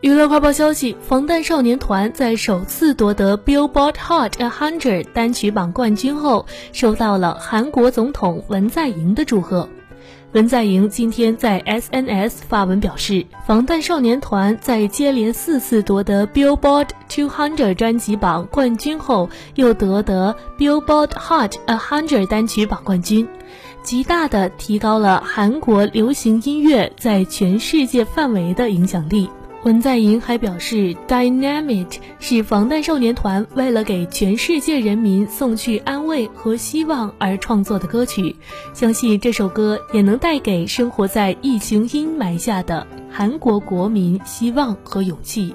娱乐快报消息：防弹少年团在首次夺得 Billboard Hot 100单曲榜冠军后，收到了韩国总统文在寅的祝贺。文在寅今天在 SNS 发文表示，防弹少年团在接连四次夺得 Billboard 200专辑榜冠军后，又夺得 Billboard Hot 100单曲榜冠军，极大的提高了韩国流行音乐在全世界范围的影响力。文在寅还表示，《Dynamite》是防弹少年团为了给全世界人民送去安慰和希望而创作的歌曲，相信这首歌也能带给生活在疫情阴霾下的韩国国民希望和勇气。